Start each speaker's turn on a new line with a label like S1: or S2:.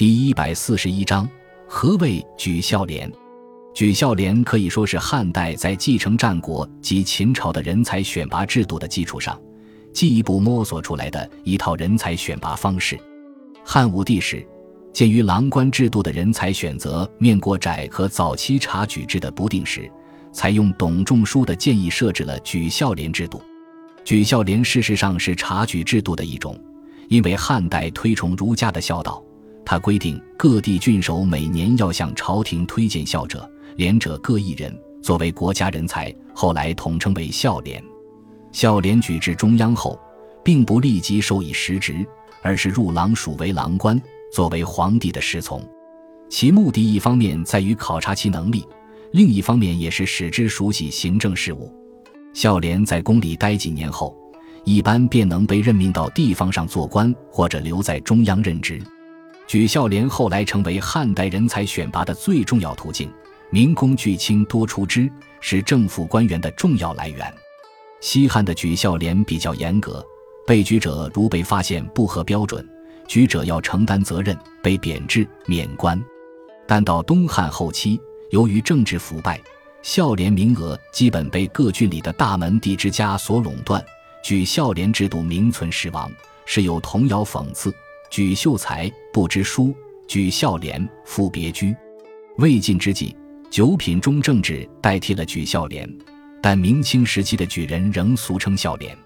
S1: 第一百四十一章，何谓举孝廉？举孝廉可以说是汉代在继承战国及秦朝的人才选拔制度的基础上，进一步摸索出来的一套人才选拔方式。汉武帝时，鉴于郎官制度的人才选择面过窄和早期察举制的不定时，采用董仲舒的建议设置了举孝廉制度。举孝廉事实上是察举制度的一种，因为汉代推崇儒家的孝道，他规定各地郡守每年要向朝廷推荐孝者。廉者各一人，作为国家人才，后来统称为孝廉。孝廉举至中央后，并不立即授以实职，而是入郎署为郎官，作为皇帝的侍从。其目的一方面在于考察其能力，另一方面也是使之熟悉行政事务。孝廉在宫里待几年后，一般便能被任命到地方上做官，或者留在中央任职。举孝廉后来成为汉代人才选拔的最重要途径。民工巨卿多出之，是政府官员的重要来源。西汉的举孝廉比较严格，被举者如被发现不合标准，举者要承担责任，被贬制免官。但到东汉后期，由于政治腐败，孝廉名额基本被各郡里的大门第之家所垄断，举孝廉制度名存实亡，是有童谣讽刺：“举秀才不知书，举孝廉复别居。”魏晋之际。九品中正制代替了举孝廉，但明清时期的举人仍俗称孝廉。